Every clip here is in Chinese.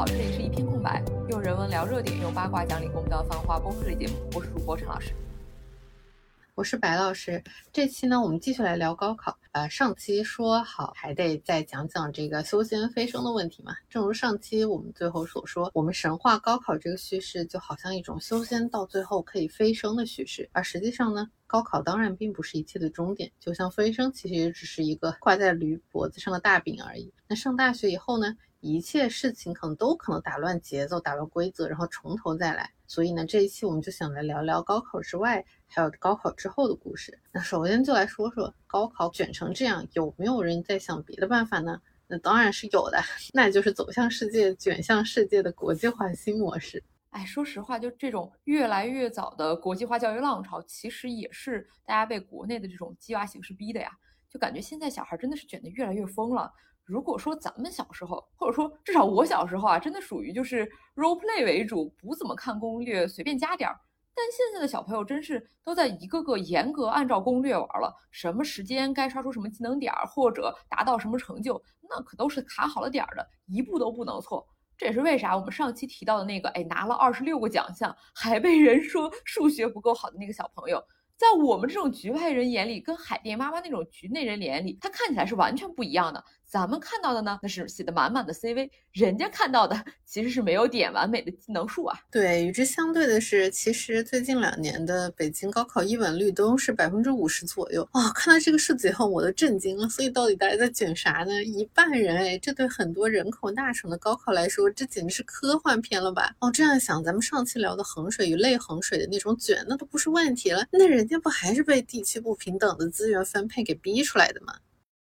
好，这里是一片空白，用人文聊热点，用八卦讲理工的繁华播客类节目。我是主播陈老师，我是白老师。这期呢，我们继续来聊高考。呃，上期说好还得再讲讲这个修仙飞升的问题嘛。正如上期我们最后所说，我们神话高考这个叙事就好像一种修仙到最后可以飞升的叙事，而实际上呢，高考当然并不是一切的终点，就像飞升其实也只是一个挂在驴脖子上的大饼而已。那上大学以后呢？一切事情可能都可能打乱节奏、打乱规则，然后从头再来。所以呢，这一期我们就想来聊聊高考之外，还有高考之后的故事。那首先就来说说高考卷成这样，有没有人在想别的办法呢？那当然是有的，那就是走向世界、卷向世界的国际化新模式。哎，说实话，就这种越来越早的国际化教育浪潮，其实也是大家被国内的这种鸡娃形式逼的呀。就感觉现在小孩真的是卷得越来越疯了。如果说咱们小时候，或者说至少我小时候啊，真的属于就是 role play 为主，不怎么看攻略，随便加点儿。但现在的小朋友真是都在一个个严格按照攻略玩了，什么时间该刷出什么技能点儿，或者达到什么成就，那可都是卡好了点儿的，一步都不能错。这也是为啥我们上期提到的那个，哎，拿了二十六个奖项，还被人说数学不够好的那个小朋友。在我们这种局外人眼里，跟海淀妈妈那种局内人眼里，她看起来是完全不一样的。咱们看到的呢，那是写的满满的 CV，人家看到的其实是没有点完美的技能树啊。对，与之相对的是，其实最近两年的北京高考一本率都是百分之五十左右啊。看到这个数字以后，我都震惊了。所以到底大家在卷啥呢？一半人哎，这对很多人口大省的高考来说，这简直是科幻片了吧？哦，这样想，咱们上期聊的衡水与类衡水的那种卷，那都不是问题了。那人家不还是被地区不平等的资源分配给逼出来的吗？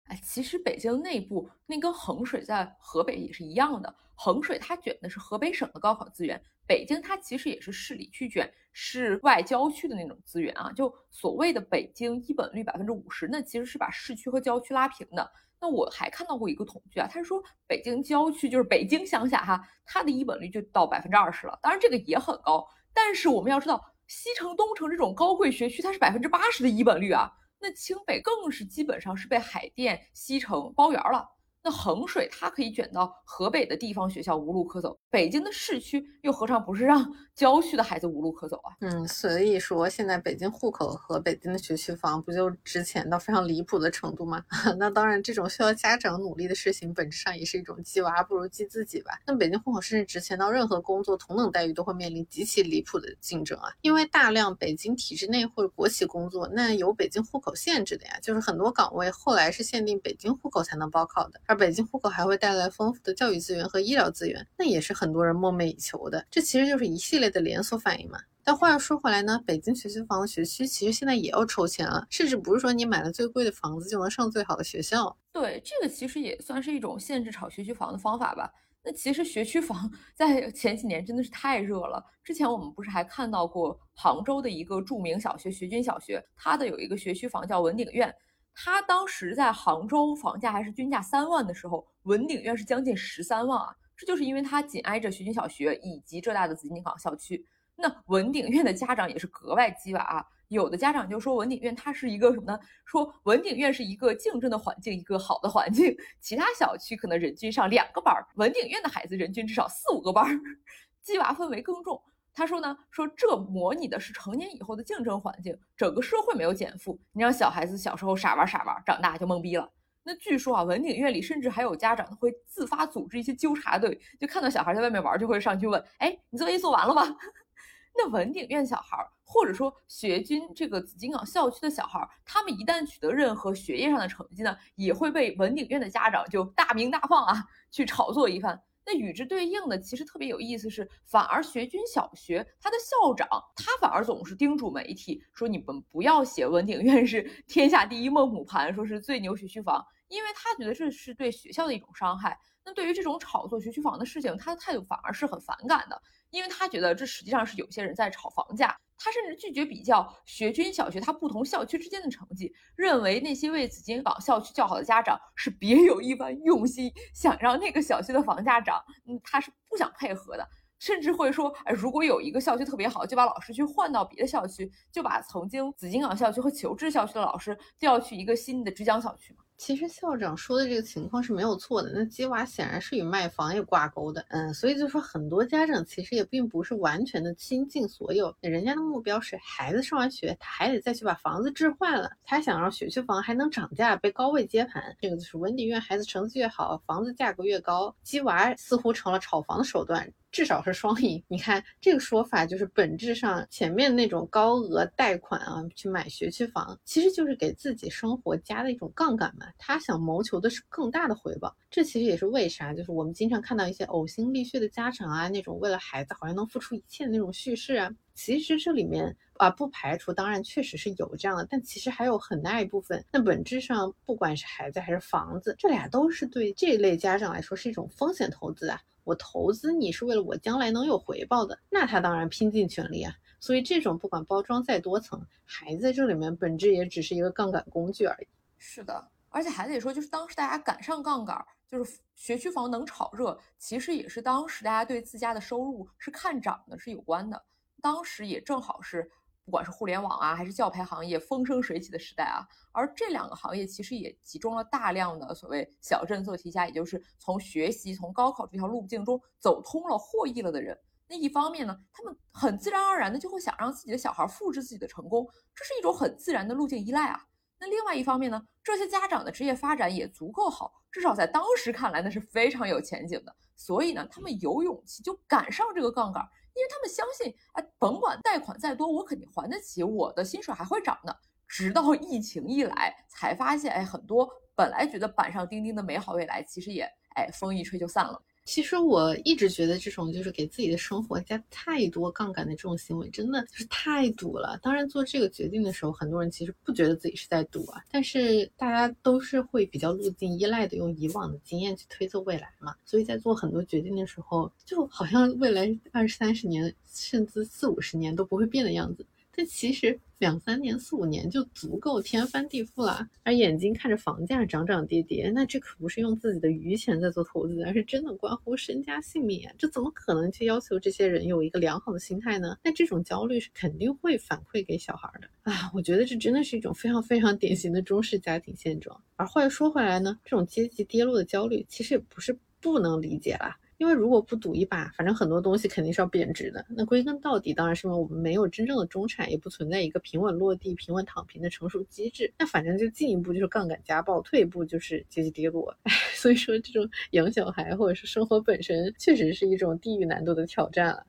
哎，其实北京内部那跟衡水在河北也是一样的，衡水它卷的是河北省的高考资源，北京它其实也是市里去卷市外郊区的那种资源啊。就所谓的北京一本率百分之五十，那其实是把市区和郊区拉平的。那我还看到过一个统计啊，他是说北京郊区就是北京乡下哈，它的一本率就到百分之二十了。当然这个也很高，但是我们要知道西城、东城这种高贵学区，它是百分之八十的一本率啊。那清北更是基本上是被海淀、西城包圆了。那衡水它可以卷到河北的地方学校无路可走，北京的市区又何尝不是让 郊区的孩子无路可走啊？嗯，所以说现在北京户口和北京的学区房不就值钱到非常离谱的程度吗？那当然，这种需要家长努力的事情，本质上也是一种鸡娃不如鸡自己吧。那北京户口甚至值钱到任何工作同等待遇都会面临极其离谱的竞争啊！因为大量北京体制内或者国企工作，那有北京户口限制的呀，就是很多岗位后来是限定北京户口才能报考的。而北京户口还会带来丰富的教育资源和医疗资源，那也是很多人梦寐以求的。这其实就是一系列的连锁反应嘛。但话又说回来呢，北京学区房的学区其实现在也要抽签了，甚至不是说你买了最贵的房子就能上最好的学校。对，这个其实也算是一种限制炒学区房的方法吧。那其实学区房 在前几年真的是太热了。之前我们不是还看到过杭州的一个著名小学——学军小学，它的有一个学区房叫文鼎苑。他当时在杭州房价还是均价三万的时候，文鼎院是将近十三万啊！这就是因为它紧挨着学军小学以及浙大的紫金港校区。那文鼎院的家长也是格外鸡娃啊！有的家长就说文鼎院它是一个什么呢？说文鼎院是一个竞争的环境，一个好的环境。其他小区可能人均上两个班儿，文鼎院的孩子人均至少四五个班儿，鸡娃氛围更重。他说呢，说这模拟的是成年以后的竞争环境，整个社会没有减负，你让小孩子小时候傻玩傻玩，长大就懵逼了。那据说啊，文鼎院里甚至还有家长会自发组织一些纠察队，就看到小孩在外面玩，就会上去问，哎，你作业做完了吗？那文鼎院小孩，或者说学军这个紫金港校区的小孩，他们一旦取得任何学业上的成绩呢，也会被文鼎院的家长就大鸣大放啊，去炒作一番。那与之对应的，其实特别有意思是，反而学军小学他的校长，他反而总是叮嘱媒体说，你们不要写文鼎院是天下第一孟母盘，说是最牛学区房，因为他觉得这是对学校的一种伤害。那对于这种炒作学区房的事情，他的态度反而是很反感的，因为他觉得这实际上是有些人在炒房价。他甚至拒绝比较学军小学它不同校区之间的成绩，认为那些为紫金港校区较好的家长是别有一番用心，想让那个小区的房价涨，嗯，他是不想配合的，甚至会说，哎，如果有一个校区特别好，就把老师去换到别的校区，就把曾经紫金港校区和求知校区的老师调去一个新的浙江校区嘛。其实校长说的这个情况是没有错的，那鸡娃显然是与卖房也挂钩的，嗯，所以就说很多家长其实也并不是完全的倾尽所有，人家的目标是孩子上完学，他还得再去把房子置换了，他想让学区房还能涨价，被高位接盘，这个就是文理院孩子成绩越好，房子价格越高，鸡娃似乎成了炒房的手段。至少是双赢。你看这个说法，就是本质上前面那种高额贷款啊，去买学区房，其实就是给自己生活加的一种杠杆嘛。他想谋求的是更大的回报。这其实也是为啥，就是我们经常看到一些呕心沥血的家长啊，那种为了孩子好像能付出一切的那种叙事啊。其实这里面啊，不排除当然确实是有这样的，但其实还有很大一部分。那本质上，不管是孩子还是房子，这俩都是对这类家长来说是一种风险投资啊。我投资你是为了我将来能有回报的，那他当然拼尽全力啊。所以这种不管包装再多层，孩子这里面本质也只是一个杠杆工具而已。是的，而且还得说，就是当时大家赶上杠杆，就是学区房能炒热，其实也是当时大家对自家的收入是看涨的，是有关的。当时也正好是。不管是互联网啊，还是教培行业风生水起的时代啊，而这两个行业其实也集中了大量的所谓小镇做题家，也就是从学习、从高考这条路径中走通了、获益了的人。那一方面呢，他们很自然而然的就会想让自己的小孩复制自己的成功，这是一种很自然的路径依赖啊。那另外一方面呢，这些家长的职业发展也足够好，至少在当时看来那是非常有前景的，所以呢，他们有勇气就赶上这个杠杆。因为他们相信，哎，甭管贷款再多，我肯定还得起，我的薪水还会涨呢。直到疫情一来，才发现，哎，很多本来觉得板上钉钉的美好未来，其实也，哎，风一吹就散了。其实我一直觉得这种就是给自己的生活加太多杠杆的这种行为，真的就是太赌了。当然做这个决定的时候，很多人其实不觉得自己是在赌啊，但是大家都是会比较路径依赖的，用以往的经验去推测未来嘛。所以在做很多决定的时候，就好像未来二三十年甚至四五十年都不会变的样子。但其实两三年、四五年就足够天翻地覆了。而眼睛看着房价涨涨跌跌，那这可不是用自己的余钱在做投资，而是真的关乎身家性命啊！这怎么可能去要求这些人有一个良好的心态呢？那这种焦虑是肯定会反馈给小孩的啊！我觉得这真的是一种非常非常典型的中式家庭现状。而话又说回来呢，这种阶级跌落的焦虑其实也不是不能理解啦。因为如果不赌一把，反正很多东西肯定是要贬值的。那归根到底，当然是因为我们没有真正的中产，也不存在一个平稳落地、平稳躺平的成熟机制。那反正就进一步就是杠杆家暴，退一步就是阶级跌落。所以说这种养小孩或者是生活本身，确实是一种地狱难度的挑战了。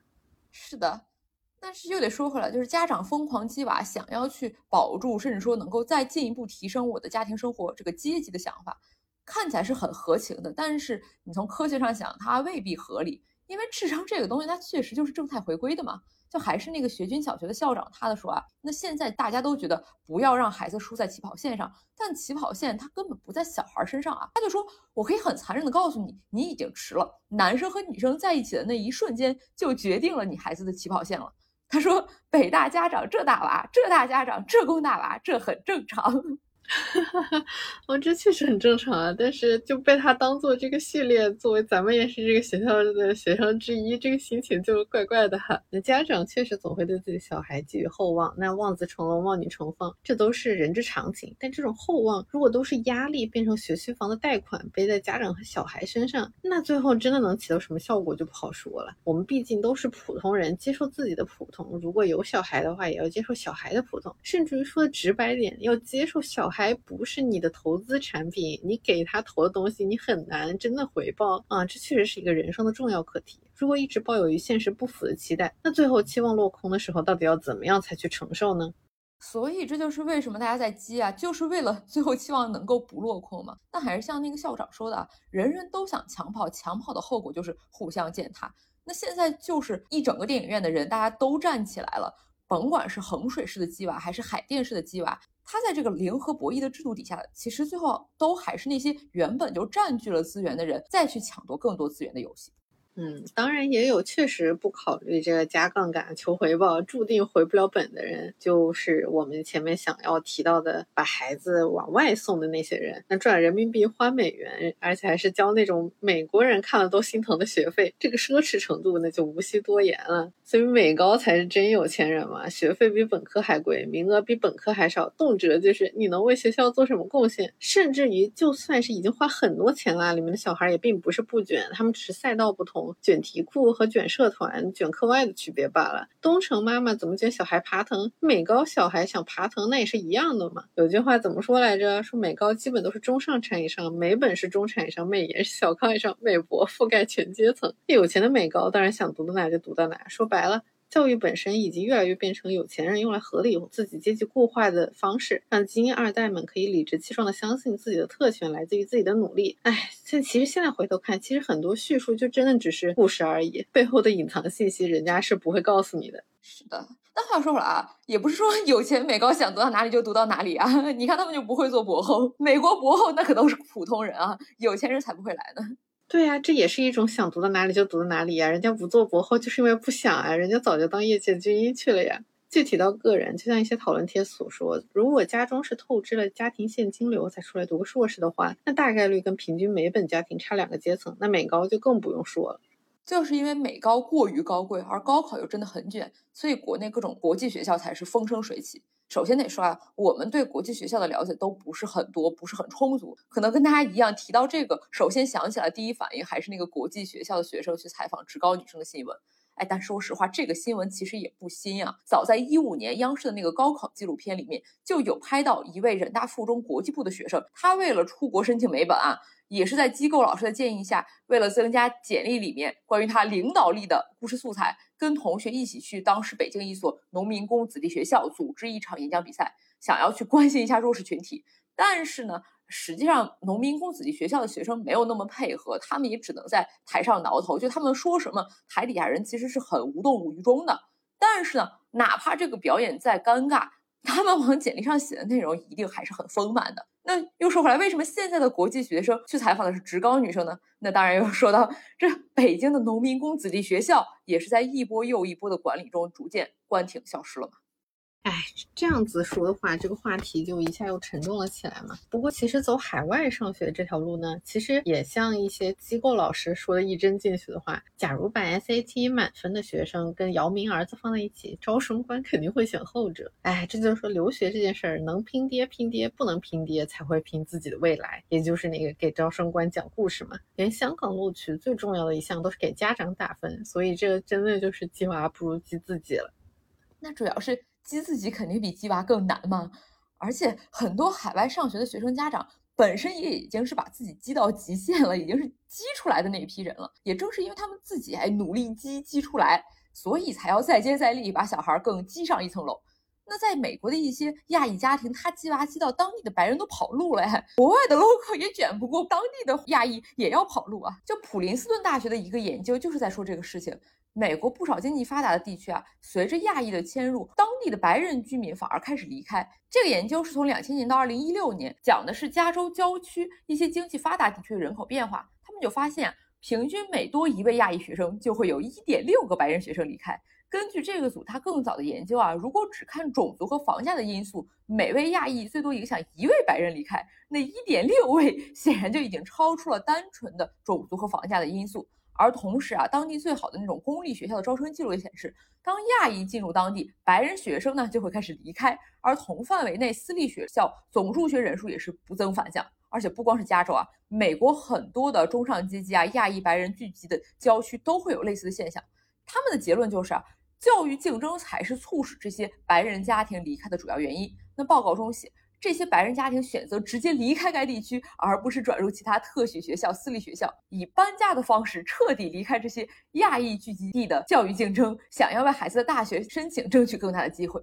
是的，但是又得说回来，就是家长疯狂鸡娃，想要去保住，甚至说能够再进一步提升我的家庭生活这个阶级的想法。看起来是很合情的，但是你从科学上想，它未必合理。因为智商这个东西，它确实就是正态回归的嘛。就还是那个学军小学的校长他的说啊，那现在大家都觉得不要让孩子输在起跑线上，但起跑线它根本不在小孩身上啊。他就说，我可以很残忍的告诉你，你已经迟了。男生和女生在一起的那一瞬间，就决定了你孩子的起跑线了。他说，北大家长这大娃，浙大家长这工大娃，这很正常。哈哈哈，哦，这确实很正常啊，但是就被他当做这个系列，作为咱们也是这个学校的学生之一，这个心情就怪怪的哈。那家长确实总会对自己小孩寄予厚望，那望子成龙、望女成凤，这都是人之常情。但这种厚望如果都是压力，变成学区房的贷款背在家长和小孩身上，那最后真的能起到什么效果就不好说了。我们毕竟都是普通人，接受自己的普通，如果有小孩的话，也要接受小孩的普通，甚至于说的直白点，要接受小孩。还不是你的投资产品，你给他投的东西，你很难真的回报啊！这确实是一个人生的重要课题。如果一直抱有与现实不符的期待，那最后期望落空的时候，到底要怎么样才去承受呢？所以这就是为什么大家在积啊，就是为了最后期望能够不落空嘛。但还是像那个校长说的，人人都想抢跑，抢跑的后果就是互相践踏。那现在就是一整个电影院的人，大家都站起来了，甭管是衡水式的鸡娃，还是海淀式的鸡娃。他在这个零和博弈的制度底下，其实最后都还是那些原本就占据了资源的人再去抢夺更多资源的游戏。嗯，当然也有确实不考虑这个加杠杆求回报，注定回不了本的人，就是我们前面想要提到的，把孩子往外送的那些人，那赚人民币花美元，而且还是交那种美国人看了都心疼的学费，这个奢侈程度那就无需多言了。所以美高才是真有钱人嘛，学费比本科还贵，名额比本科还少，动辄就是你能为学校做什么贡献，甚至于就算是已经花很多钱了，里面的小孩也并不是不卷，他们只是赛道不同。卷题库和卷社团、卷课外的区别罢了。东城妈妈怎么卷小孩爬藤，美高小孩想爬藤，那也是一样的嘛。有句话怎么说来着？说美高基本都是中上产以上，美本是中产以上，美研是小康以上，美博覆盖全阶层。有钱的美高当然想读到哪就读到哪。说白了。教育本身已经越来越变成有钱人用来合理自己阶级固化的方式，让精英二代们可以理直气壮地相信自己的特权来自于自己的努力。哎，这其实现在回头看，其实很多叙述就真的只是故事而已，背后的隐藏信息人家是不会告诉你的。是的，但话说回来啊，也不是说有钱美高想读到哪里就读到哪里啊。你看他们就不会做博后，美国博后那可都是普通人啊，有钱人才不会来呢。对呀，这也是一种想读到哪里就读到哪里呀。人家不做博后就是因为不想啊，人家早就当业界精英去了呀。具体到个人，就像一些讨论帖所说，如果家中是透支了家庭现金流才出来读个硕士的话，那大概率跟平均美本家庭差两个阶层。那美高就更不用说了。就是因为美高过于高贵，而高考又真的很卷，所以国内各种国际学校才是风生水起。首先得说啊，我们对国际学校的了解都不是很多，不是很充足。可能跟大家一样，提到这个，首先想起来第一反应还是那个国际学校的学生去采访职高女生的新闻。哎，但说实话，这个新闻其实也不新啊。早在一五年，央视的那个高考纪录片里面就有拍到一位人大附中国际部的学生，他为了出国申请美本啊，也是在机构老师的建议下，为了增加简历里面关于他领导力的故事素材，跟同学一起去当时北京一所农民工子弟学校组织一场演讲比赛，想要去关心一下弱势群体。但是呢。实际上，农民工子弟学校的学生没有那么配合，他们也只能在台上挠头。就他们说什么，台底下人其实是很无动于衷的。但是呢，哪怕这个表演再尴尬，他们往简历上写的内容一定还是很丰满的。那又说回来，为什么现在的国际学生去采访的是职高女生呢？那当然又说到这北京的农民工子弟学校也是在一波又一波的管理中逐渐关停消失了嘛。哎，这样子说的话，这个话题就一下又沉重了起来嘛。不过，其实走海外上学这条路呢，其实也像一些机构老师说的一针进去的话，假如把 SAT 满分的学生跟姚明儿子放在一起，招生官肯定会选后者。哎，这就是说留学这件事儿，能拼爹拼爹，不能拼爹才会拼自己的未来，也就是那个给招生官讲故事嘛。连香港录取最重要的一项都是给家长打分，所以这个真的就是鸡娃不如鸡自己了。那主要是。激自己肯定比激娃更难嘛，而且很多海外上学的学生家长本身也已经是把自己激到极限了，已经是激出来的那一批人了。也正是因为他们自己还努力激激出来，所以才要再接再厉，把小孩更激上一层楼。那在美国的一些亚裔家庭，他激娃激到当地的白人都跑路了，国外的 local 也卷不过当地的亚裔，也要跑路啊。就普林斯顿大学的一个研究就是在说这个事情。美国不少经济发达的地区啊，随着亚裔的迁入，当地的白人居民反而开始离开。这个研究是从两千年到二零一六年，讲的是加州郊区一些经济发达地区的人口变化。他们就发现，啊平均每多一位亚裔学生，就会有一点六个白人学生离开。根据这个组他更早的研究啊，如果只看种族和房价的因素，每位亚裔最多影响一位白人离开，那一点六位显然就已经超出了单纯的种族和房价的因素。而同时啊，当地最好的那种公立学校的招生记录也显示，当亚裔进入当地，白人学生呢就会开始离开，而同范围内私立学校总入学人数也是不增反降。而且不光是加州啊，美国很多的中上阶级啊、亚裔白人聚集的郊区都会有类似的现象。他们的结论就是啊，教育竞争才是促使这些白人家庭离开的主要原因。那报告中写。这些白人家庭选择直接离开该地区，而不是转入其他特许学校、私立学校，以搬家的方式彻底离开这些亚裔聚集地的教育竞争，想要为孩子的大学申请争取更大的机会。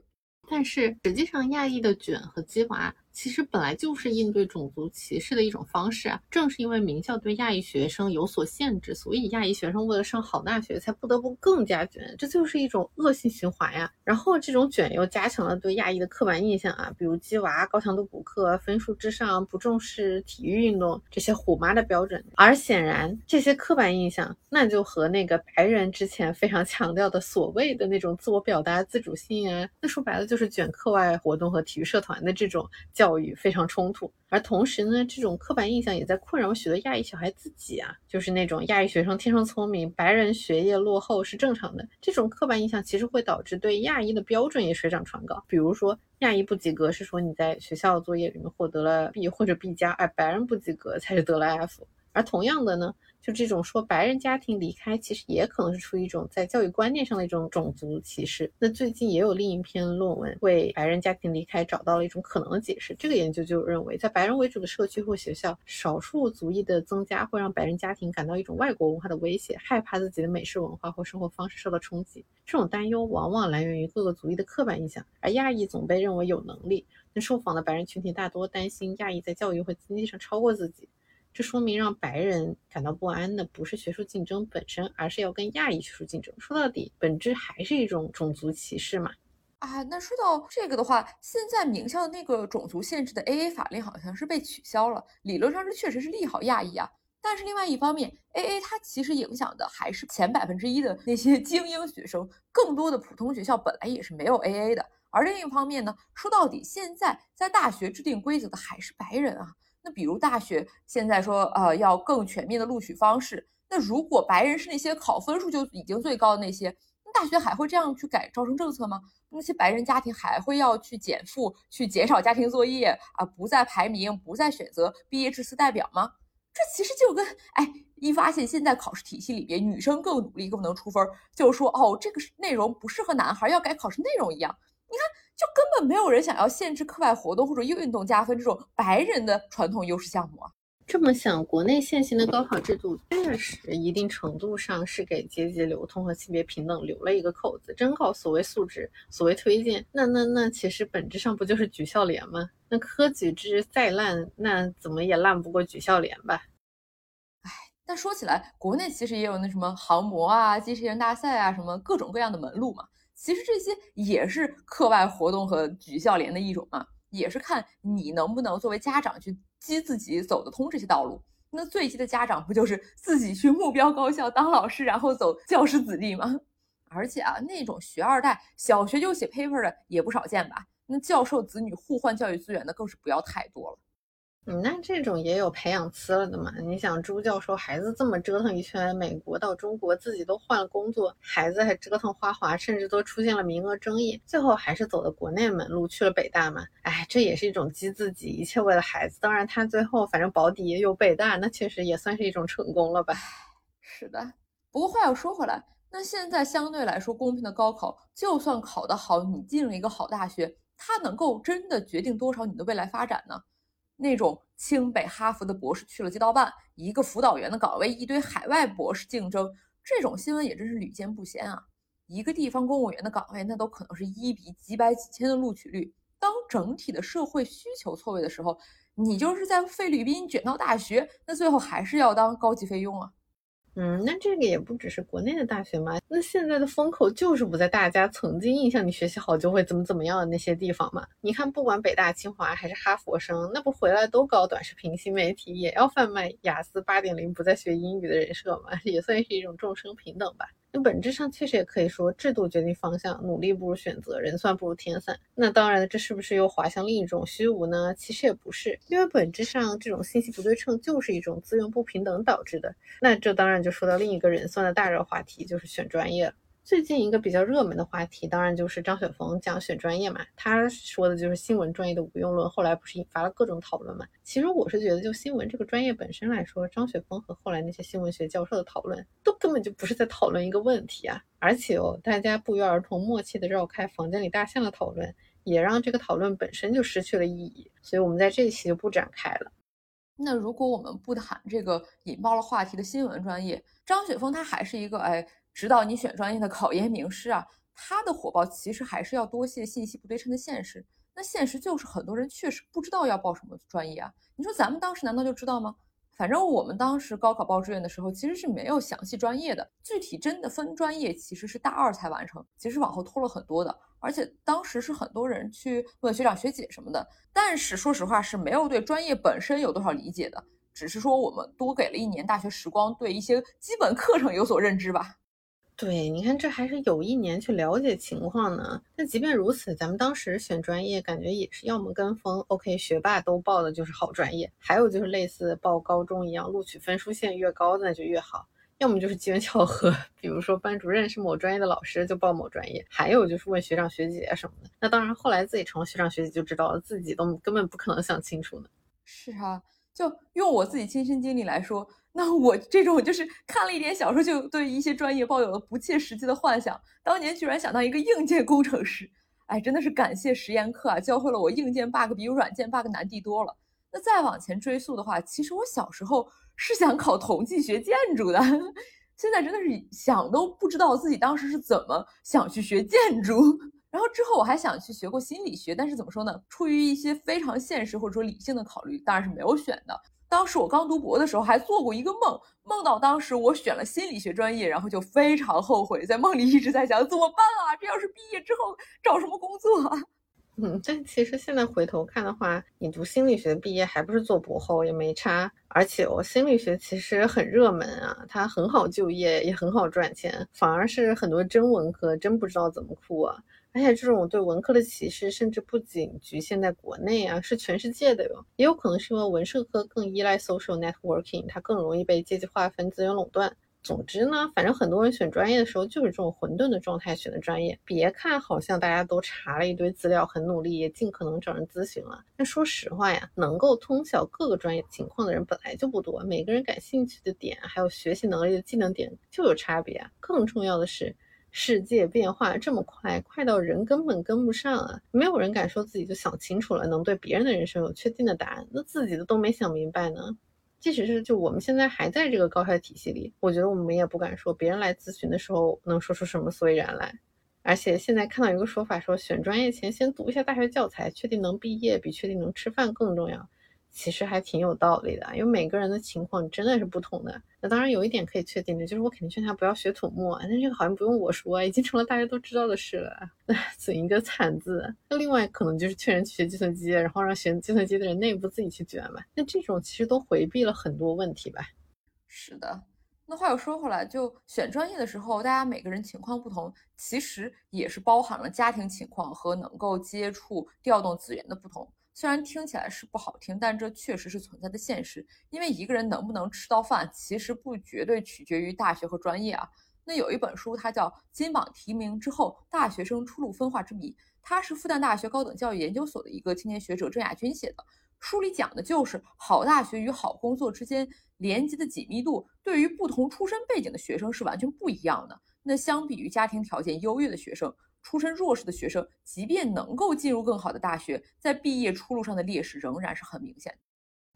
但是实际上，亚裔的卷和鸡娃。其实本来就是应对种族歧视的一种方式啊。正是因为名校对亚裔学生有所限制，所以亚裔学生为了上好大学才不得不更加卷，这就是一种恶性循环呀。然后这种卷又加强了对亚裔的刻板印象啊，比如鸡娃、高强度补课、分数至上、不重视体育运动这些虎妈的标准。而显然这些刻板印象，那就和那个白人之前非常强调的所谓的那种自我表达自主性啊，那说白了就是卷课外活动和体育社团的这种教教育非常冲突。而同时呢，这种刻板印象也在困扰许多亚裔小孩自己啊，就是那种亚裔学生天生聪明，白人学业落后是正常的。这种刻板印象其实会导致对亚裔的标准也水涨船高。比如说，亚裔不及格是说你在学校作业里面获得了 B 或者 B 加，而白人不及格才是得了 F。而同样的呢。就这种说白人家庭离开，其实也可能是出于一种在教育观念上的一种种族歧视。那最近也有另一篇论文为白人家庭离开找到了一种可能的解释。这个研究就认为，在白人为主的社区或学校，少数族裔的增加会让白人家庭感到一种外国文化的威胁，害怕自己的美式文化或生活方式受到冲击。这种担忧往往来源于各个族裔的刻板印象，而亚裔总被认为有能力。那受访的白人群体大多担心亚裔在教育或经济上超过自己。这说明让白人感到不安的不是学术竞争本身，而是要跟亚裔学术竞争。说到底，本质还是一种种族歧视嘛。啊，那说到这个的话，现在名校的那个种族限制的 AA 法令好像是被取消了。理论上这确实是利好亚裔啊，但是另外一方面，AA 它其实影响的还是前百分之一的那些 精英学生，更多的普通学校本来也是没有 AA 的。而另一方面呢，说到底，现在在大学制定规则的还是白人啊。那比如大学现在说，呃，要更全面的录取方式。那如果白人是那些考分数就已经最高的那些，那大学还会这样去改招生政策吗？那些白人家庭还会要去减负、去减少家庭作业啊，不再排名、不再选择毕业致辞代表吗？这其实就跟哎，一发现现在考试体系里边女生更努力、更能出分，就说哦，这个内容不适合男孩，要改考试内容一样。你看。就根本没有人想要限制课外活动或者运动加分这种白人的传统优势项目啊！这么想，国内现行的高考制度确实一定程度上是给阶级流通和性别平等留了一个口子。真靠所谓素质、所谓推荐，那那那其实本质上不就是举孝廉吗？那科举制再烂，那怎么也烂不过举孝廉吧？哎，但说起来，国内其实也有那什么航模啊、机器人大赛啊，什么各种各样的门路嘛。其实这些也是课外活动和举孝廉的一种嘛，也是看你能不能作为家长去激自己走得通这些道路。那最激的家长不就是自己去目标高校当老师，然后走教师子弟吗？而且啊，那种学二代小学就写 paper 的也不少见吧？那教授子女互换教育资源的更是不要太多了。嗯，那这种也有培养呲了的嘛？你想朱教授孩子这么折腾一圈，美国到中国，自己都换了工作，孩子还折腾花滑，甚至都出现了名额争议，最后还是走的国内门路去了北大嘛？哎，这也是一种激自己，一切为了孩子。当然，他最后反正保底也有北大，那确实也算是一种成功了吧？是的。不过话又说回来，那现在相对来说公平的高考，就算考得好，你进了一个好大学，它能够真的决定多少你的未来发展呢？那种清北哈佛的博士去了街道办，一个辅导员的岗位，一堆海外博士竞争，这种新闻也真是屡见不鲜啊！一个地方公务员的岗位，那都可能是一比几百几千的录取率。当整体的社会需求错位的时候，你就是在菲律宾卷到大学，那最后还是要当高级费用啊！嗯，那这个也不只是国内的大学嘛，那现在的风口就是不在大家曾经印象里学习好就会怎么怎么样的那些地方嘛。你看，不管北大、清华还是哈佛生，那不回来都搞短视频、新媒体，也要贩卖雅思八点零不再学英语的人设嘛，也算是一种众生平等吧。那本质上确实也可以说，制度决定方向，努力不如选择，人算不如天算。那当然，这是不是又滑向另一种虚无呢？其实也不是，因为本质上这种信息不对称就是一种资源不平等导致的。那这当然就说到另一个人算的大热话题，就是选专业了。最近一个比较热门的话题，当然就是张雪峰讲选专业嘛。他说的就是新闻专业的无用论，后来不是引发了各种讨论嘛？其实我是觉得，就新闻这个专业本身来说，张雪峰和后来那些新闻学教授的讨论，都根本就不是在讨论一个问题啊。而且哦，大家不约而同、默契的绕开房间里大象的讨论，也让这个讨论本身就失去了意义。所以我们在这一期就不展开了。那如果我们不谈这个引爆了话题的新闻专业，张雪峰他还是一个哎。指导你选专业的考研名师啊，他的火爆其实还是要多谢信息不对称的现实。那现实就是很多人确实不知道要报什么专业啊。你说咱们当时难道就知道吗？反正我们当时高考报志愿的时候，其实是没有详细专业的，具体真的分专业其实是大二才完成，其实往后拖了很多的。而且当时是很多人去问学长学姐什么的，但是说实话是没有对专业本身有多少理解的，只是说我们多给了一年大学时光，对一些基本课程有所认知吧。对，你看这还是有一年去了解情况呢。那即便如此，咱们当时选专业，感觉也是要么跟风，OK，学霸都报的就是好专业；还有就是类似报高中一样，录取分数线越高那就越好；要么就是机缘巧合，比如说班主任是某专业的老师就报某专业；还有就是问学长学姐什么的。那当然，后来自己成了学长学姐，就知道了自己都根本不可能想清楚呢。是啊，就用我自己亲身经历来说。那我这种就是看了一点小说，就对一些专业抱有了不切实际的幻想。当年居然想当一个硬件工程师，哎，真的是感谢实验课啊，教会了我硬件 bug 比软件 bug 难地多了。那再往前追溯的话，其实我小时候是想考统计学建筑的，现在真的是想都不知道自己当时是怎么想去学建筑。然后之后我还想去学过心理学，但是怎么说呢？出于一些非常现实或者说理性的考虑，当然是没有选的。当时我刚读博的时候，还做过一个梦，梦到当时我选了心理学专业，然后就非常后悔，在梦里一直在想怎么办啊？这要是毕业之后找什么工作啊？嗯，但其实现在回头看的话，你读心理学毕业还不是做博后也没差，而且我心理学其实很热门啊，它很好就业，也很好赚钱，反而是很多真文科真不知道怎么哭啊。而且这种对文科的歧视，甚至不仅局限在国内啊，是全世界的哟。也有可能是因为文社科更依赖 social networking，它更容易被阶级划分、资源垄断。总之呢，反正很多人选专业的时候就是这种混沌的状态选的专业。别看好像大家都查了一堆资料，很努力，也尽可能找人咨询了。但说实话呀，能够通晓各个专业情况的人本来就不多，每个人感兴趣的点，还有学习能力的技能点就有差别。更重要的是。世界变化这么快，快到人根本跟不上啊！没有人敢说自己就想清楚了，能对别人的人生有确定的答案，那自己的都没想明白呢。即使是就我们现在还在这个高校体系里，我觉得我们也不敢说别人来咨询的时候能说出什么所以然来。而且现在看到一个说法说，选专业前先读一下大学教材，确定能毕业比确定能吃饭更重要。其实还挺有道理的，因为每个人的情况真的是不同的。那当然有一点可以确定的，就是我肯定劝他不要学土木啊。但这个好像不用我说，已经成了大家都知道的事了。损一个惨字。那另外可能就是劝人去学计算机，然后让学计算机的人内部自己去卷吧。那这种其实都回避了很多问题吧。是的。那话又说回来，就选专业的时候，大家每个人情况不同，其实也是包含了家庭情况和能够接触、调动资源的不同。虽然听起来是不好听，但这确实是存在的现实。因为一个人能不能吃到饭，其实不绝对取决于大学和专业啊。那有一本书，它叫《金榜题名之后大学生出路分化之谜》，它是复旦大学高等教育研究所的一个青年学者郑亚军写的。书里讲的就是好大学与好工作之间连接的紧密度，对于不同出身背景的学生是完全不一样的。那相比于家庭条件优越的学生，出身弱势的学生，即便能够进入更好的大学，在毕业出路上的劣势仍然是很明显的。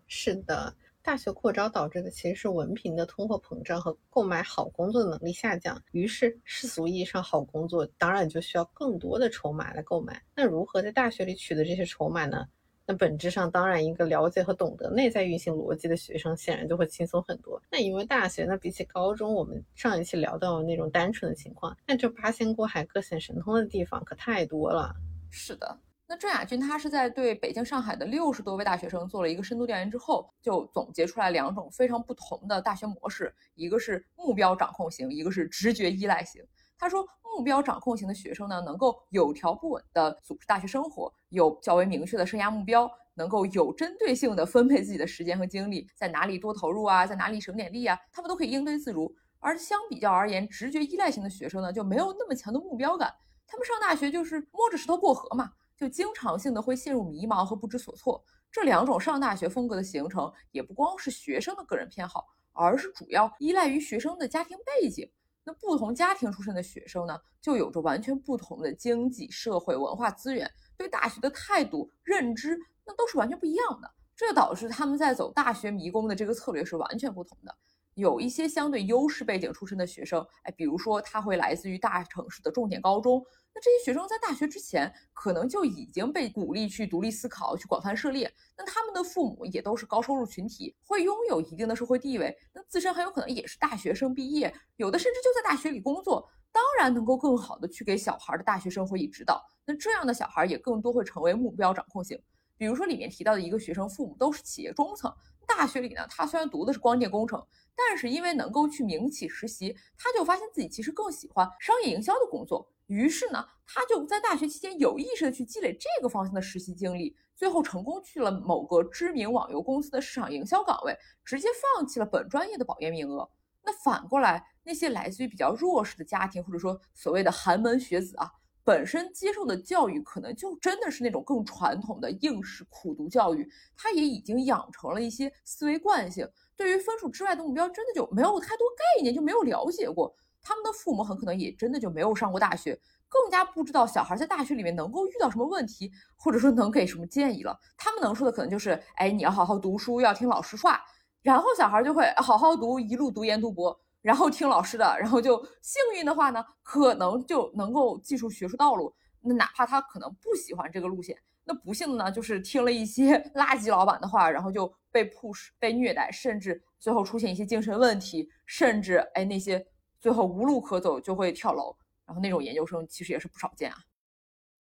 是的，大学扩招导致的其实是文凭的通货膨胀和购买好工作的能力下降。于是世俗意义上好工作，当然就需要更多的筹码来购买。那如何在大学里取得这些筹码呢？本质上，当然一个了解和懂得内在运行逻辑的学生，显然就会轻松很多。那因为大学，那比起高中，我们上一期聊到的那种单纯的情况，那这八仙过海各显神通的地方可太多了。是的，那郑亚军他是在对北京、上海的六十多位大学生做了一个深度调研之后，就总结出来两种非常不同的大学模式，一个是目标掌控型，一个是直觉依赖型。他说，目标掌控型的学生呢，能够有条不紊地组织大学生活，有较为明确的生涯目标，能够有针对性地分配自己的时间和精力，在哪里多投入啊，在哪里省点力啊，他们都可以应对自如。而相比较而言，直觉依赖型的学生呢，就没有那么强的目标感，他们上大学就是摸着石头过河嘛，就经常性的会陷入迷茫和不知所措。这两种上大学风格的形成，也不光是学生的个人偏好，而是主要依赖于学生的家庭背景。那不同家庭出身的学生呢，就有着完全不同的经济社会文化资源，对大学的态度认知，那都是完全不一样的。这导致他们在走大学迷宫的这个策略是完全不同的。有一些相对优势背景出身的学生，哎，比如说他会来自于大城市的重点高中，那这些学生在大学之前可能就已经被鼓励去独立思考、去广泛涉猎，那他们的父母也都是高收入群体，会拥有一定的社会地位，那自身很有可能也是大学生毕业，有的甚至就在大学里工作，当然能够更好的去给小孩的大学生活以指导，那这样的小孩也更多会成为目标掌控型。比如说里面提到的一个学生，父母都是企业中层，大学里呢，他虽然读的是光电工程，但是因为能够去民企实习，他就发现自己其实更喜欢商业营销的工作，于是呢，他就在大学期间有意识的去积累这个方向的实习经历，最后成功去了某个知名网游公司的市场营销岗位，直接放弃了本专业的保研名额。那反过来，那些来自于比较弱势的家庭，或者说所谓的寒门学子啊。本身接受的教育可能就真的是那种更传统的应试苦读教育，他也已经养成了一些思维惯性，对于分数之外的目标真的就没有太多概念，就没有了解过。他们的父母很可能也真的就没有上过大学，更加不知道小孩在大学里面能够遇到什么问题，或者说能给什么建议了。他们能说的可能就是，哎，你要好好读书，要听老师话，然后小孩就会好好读，一路读研读博。然后听老师的，然后就幸运的话呢，可能就能够记住学术道路。那哪怕他可能不喜欢这个路线，那不幸的呢，就是听了一些 垃圾老板的话，然后就被 push、被虐待，甚至最后出现一些精神问题，甚至哎那些最后无路可走就会跳楼。然后那种研究生其实也是不少见啊。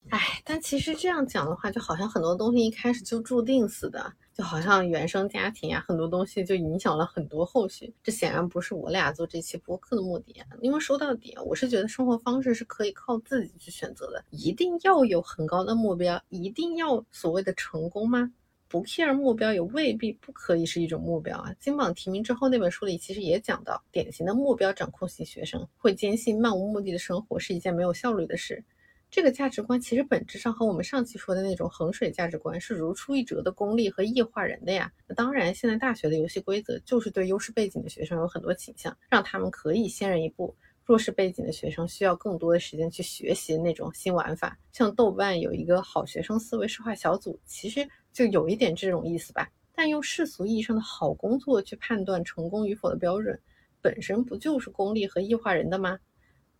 哎，但其实这样讲的话，就好像很多东西一开始就注定似的，就好像原生家庭呀，很多东西就影响了很多后续。这显然不是我俩做这期播客的目的啊，因为说到底，我是觉得生活方式是可以靠自己去选择的。一定要有很高的目标，一定要所谓的成功吗？不 care 目标也未必不可以是一种目标啊。金榜题名之后那本书里其实也讲到，典型的目标掌控型学生会坚信漫无目的的生活是一件没有效率的事。这个价值观其实本质上和我们上期说的那种衡水价值观是如出一辙的功利和异化人的呀。那当然，现在大学的游戏规则就是对优势背景的学生有很多倾向，让他们可以先人一步；弱势背景的学生需要更多的时间去学习那种新玩法。像豆瓣有一个好学生思维社化小组，其实就有一点这种意思吧。但用世俗意义上的好工作去判断成功与否的标准，本身不就是功利和异化人的吗？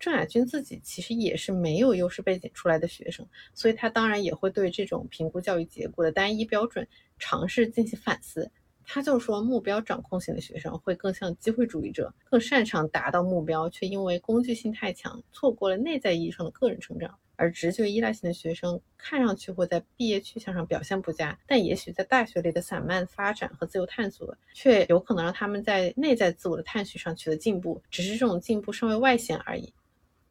郑亚军自己其实也是没有优势背景出来的学生，所以他当然也会对这种评估教育结果的单一标准尝试进行反思。他就说，目标掌控型的学生会更像机会主义者，更擅长达到目标，却因为工具性太强，错过了内在意义上的个人成长。而直觉依赖型的学生看上去会在毕业去向上表现不佳，但也许在大学里的散漫发展和自由探索，却有可能让他们在内在自我的探寻上取得进步，只是这种进步尚未外显而已。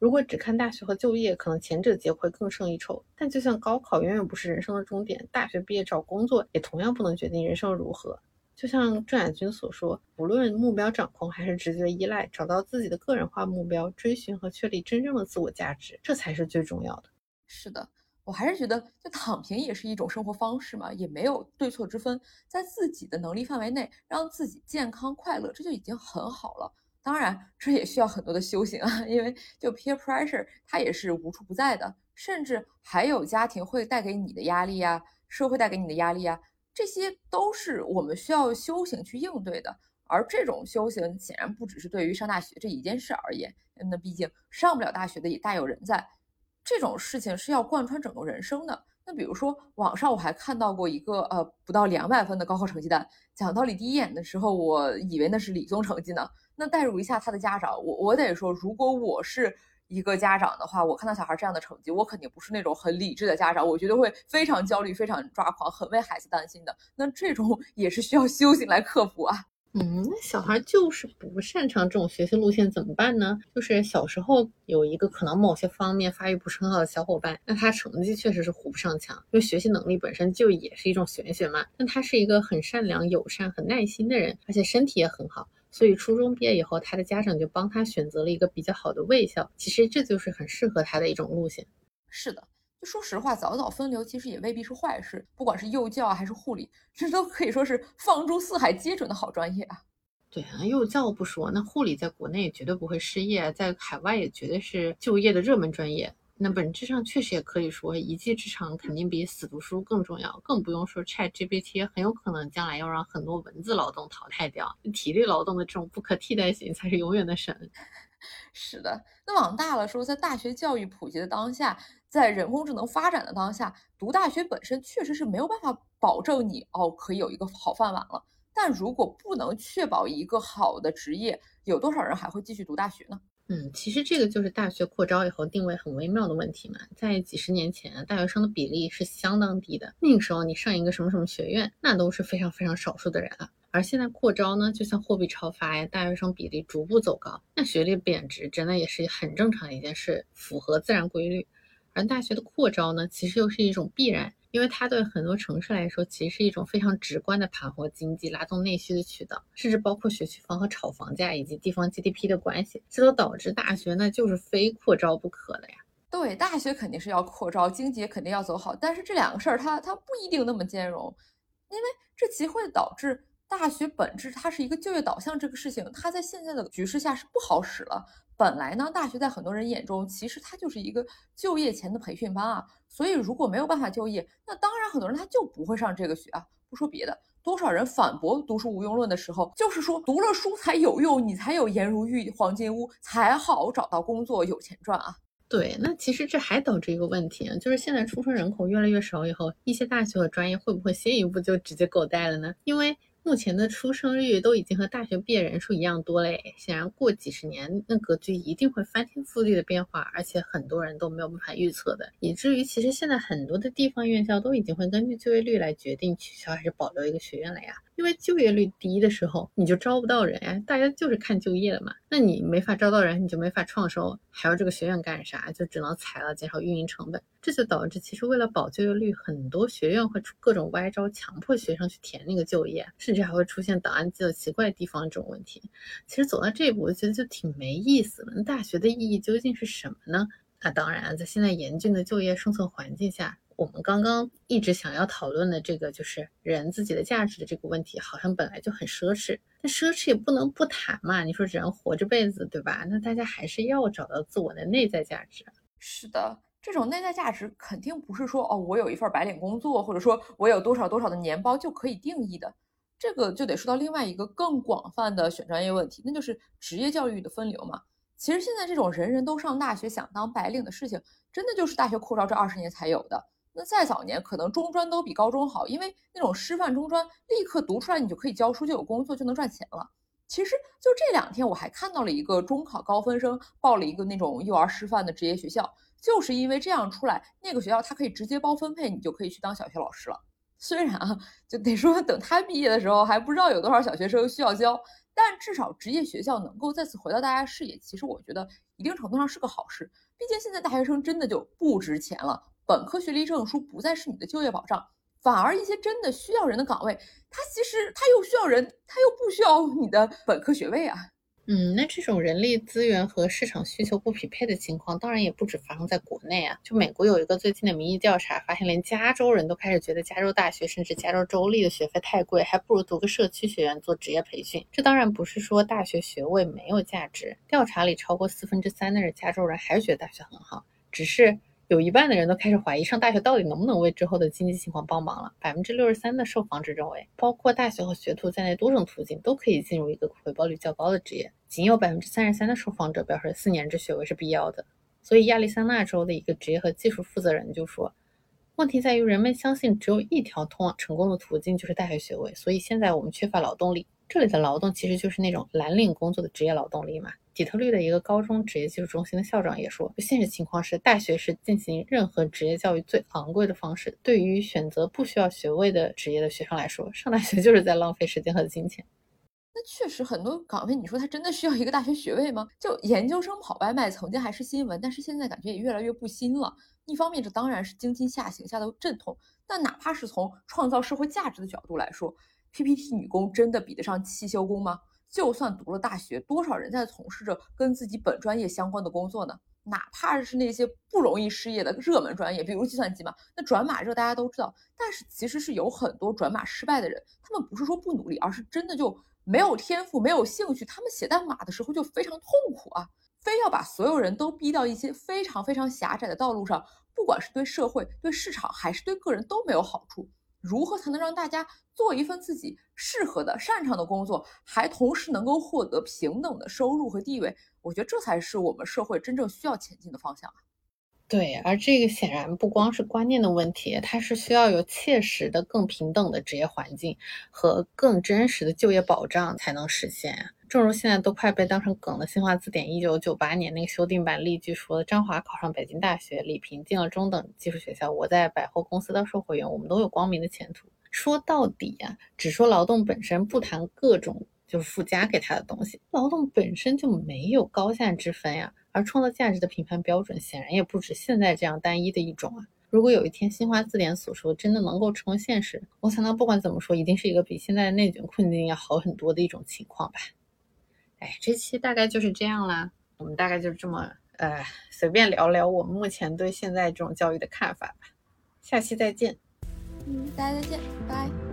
如果只看大学和就业，可能前者结会更胜一筹。但就像高考远远不是人生的终点，大学毕业找工作也同样不能决定人生如何。就像郑雅君所说，无论目标掌控还是直觉依赖，找到自己的个人化目标，追寻和确立真正的自我价值，这才是最重要的。是的，我还是觉得，就躺平也是一种生活方式嘛，也没有对错之分，在自己的能力范围内，让自己健康快乐，这就已经很好了。当然，这也需要很多的修行啊，因为就 peer pressure 它也是无处不在的，甚至还有家庭会带给你的压力呀，社会带给你的压力呀，这些都是我们需要修行去应对的。而这种修行显然不只是对于上大学这一件事而言，那毕竟上不了大学的也大有人在，这种事情是要贯穿整个人生的。那比如说网上我还看到过一个呃不到两百分的高考成绩单，讲道理第一眼的时候我以为那是理综成绩呢。那代入一下他的家长，我我得说，如果我是一个家长的话，我看到小孩这样的成绩，我肯定不是那种很理智的家长，我觉得会非常焦虑、非常抓狂，很为孩子担心的。那这种 也是需要修行来克服啊。嗯，那小孩就是不擅长这种学习路线怎么办呢？就是小时候有一个可能某些方面发育不是很好的小伙伴，那他成绩确实是糊不上墙，因为学习能力本身就也是一种玄学嘛。但他是一个很善良、友善、很耐心的人，而且身体也很好。所以初中毕业以后，他的家长就帮他选择了一个比较好的卫校。其实这就是很适合他的一种路线。是的，就说实话，早早分流其实也未必是坏事。不管是幼教还是护理，这都可以说是放诸四海皆准的好专业啊。对啊，幼教不说，那护理在国内绝对不会失业，在海外也绝对是就业的热门专业。那本质上确实也可以说，一技之长肯定比死读书更重要。更不用说 Chat GPT 很有可能将来要让很多文字劳动淘汰掉，体力劳动的这种不可替代性才是永远的神。是的，那往大了说，在大学教育普及的当下，在人工智能发展的当下，读大学本身确实是没有办法保证你哦可以有一个好饭碗了。但如果不能确保一个好的职业，有多少人还会继续读大学呢？嗯，其实这个就是大学扩招以后定位很微妙的问题嘛。在几十年前，大学生的比例是相当低的，那个时候你上一个什么什么学院，那都是非常非常少数的人了。而现在扩招呢，就像货币超发呀，大学生比例逐步走高，那学历贬值真的也是很正常的一件事，符合自然规律。而大学的扩招呢，其实又是一种必然。因为它对很多城市来说，其实是一种非常直观的盘活经济、拉动内需的渠道，甚至包括学区房和炒房价以及地方 GDP 的关系，这都导致大学那就是非扩招不可的呀。对，大学肯定是要扩招，经济肯定要走好，但是这两个事儿它它不一定那么兼容，因为这其会导致大学本质它是一个就业导向这个事情，它在现在的局势下是不好使了。本来呢，大学在很多人眼中，其实它就是一个就业前的培训班啊。所以如果没有办法就业，那当然很多人他就不会上这个学啊。不说别的，多少人反驳读书无用论的时候，就是说读了书才有用，你才有颜如玉、黄金屋，才好找到工作、有钱赚啊。对，那其实这还导致一个问题啊，就是现在出生人口越来越少以后，一些大学和专业会不会先一步就直接狗带了呢？因为目前的出生率都已经和大学毕业人数一样多嘞，显然过几十年那格局一定会翻天覆地的变化，而且很多人都没有办法预测的，以至于其实现在很多的地方院校都已经会根据就业率来决定取消还是保留一个学院了呀。因为就业率低的时候，你就招不到人呀，大家就是看就业的嘛。那你没法招到人，你就没法创收，还要这个学院干啥？就只能裁了，减少运营成本。这就导致其实为了保就业率，很多学院会出各种歪招，强迫学生去填那个就业，甚至还会出现档案记录奇怪地方这种问题。其实走到这一步，我觉得就挺没意思了。那大学的意义究竟是什么呢？那当然，在现在严峻的就业生存环境下。我们刚刚一直想要讨论的这个，就是人自己的价值的这个问题，好像本来就很奢侈。但奢侈也不能不谈嘛。你说人活这辈子，对吧？那大家还是要找到自我的内在价值。是的，这种内在价值肯定不是说哦，我有一份白领工作，或者说我有多少多少的年包就可以定义的。这个就得说到另外一个更广泛的选专业问题，那就是职业教育的分流嘛。其实现在这种人人都上大学想当白领的事情，真的就是大学扩招这二十年才有的。那再早年，可能中专都比高中好，因为那种师范中专，立刻读出来你就可以教书，就有工作，就能赚钱了。其实就这两天，我还看到了一个中考高分生报了一个那种幼儿师范的职业学校，就是因为这样出来，那个学校它可以直接包分配，你就可以去当小学老师了。虽然啊，就得说等他毕业的时候，还不知道有多少小学生需要教，但至少职业学校能够再次回到大家视野，其实我觉得一定程度上是个好事。毕竟现在大学生真的就不值钱了。本科学历证书不再是你的就业保障，反而一些真的需要人的岗位，它其实它又需要人，它又不需要你的本科学位啊。嗯，那这种人力资源和市场需求不匹配的情况，当然也不止发生在国内啊。就美国有一个最近的民意调查，发现连加州人都开始觉得加州大学甚至加州州立的学费太贵，还不如读个社区学院做职业培训。这当然不是说大学学位没有价值，调查里超过四分之三的加州人还是觉得大学很好，只是。有一半的人都开始怀疑上大学到底能不能为之后的经济情况帮忙了。百分之六十三的受访者认为，包括大学和学徒在内多种途径都可以进入一个回报率较高的职业。仅有百分之三十三的受访者表示四年制学位是必要的。所以，亚利桑那州的一个职业和技术负责人就说：“问题在于人们相信只有一条通往成功的途径就是大学学位，所以现在我们缺乏劳动力。这里的劳动其实就是那种蓝领工作的职业劳动力嘛。”底特律的一个高中职业技术中心的校长也说，现实情况是，大学是进行任何职业教育最昂贵的方式。对于选择不需要学位的职业的学生来说，上大学就是在浪费时间和金钱。那确实，很多岗位，你说他真的需要一个大学学位吗？就研究生跑外卖，曾经还是新闻，但是现在感觉也越来越不新了。一方面，这当然是经济下行下的阵痛，但哪怕是从创造社会价值的角度来说，PPT 女工真的比得上汽修工吗？就算读了大学，多少人在从事着跟自己本专业相关的工作呢？哪怕是那些不容易失业的热门专业，比如计算机嘛，那转码热大家都知道。但是其实是有很多转码失败的人，他们不是说不努力，而是真的就没有天赋、没有兴趣。他们写代码的时候就非常痛苦啊。非要把所有人都逼到一些非常非常狭窄的道路上，不管是对社会、对市场还是对个人都没有好处。如何才能让大家做一份自己适合的、擅长的工作，还同时能够获得平等的收入和地位？我觉得这才是我们社会真正需要前进的方向！对，而这个显然不光是观念的问题，它是需要有切实的、更平等的职业环境和更真实的就业保障才能实现。正如现在都快被当成梗的新华字典一九九八年那个修订版例句说的：“张华考上北京大学，李平进了中等技术学校，我在百货公司当售货员，我们都有光明的前途。”说到底呀，只说劳动本身，不谈各种就是附加给他的东西。劳动本身就没有高下之分呀，而创造价值的评判标准显然也不止现在这样单一的一种啊。如果有一天新华字典所说真的能够成为现实，我想到不管怎么说，一定是一个比现在的内卷困境要好很多的一种情况吧。哎，这期大概就是这样啦。我们大概就这么呃随便聊聊我目前对现在这种教育的看法吧。下期再见。嗯，大家再见，拜。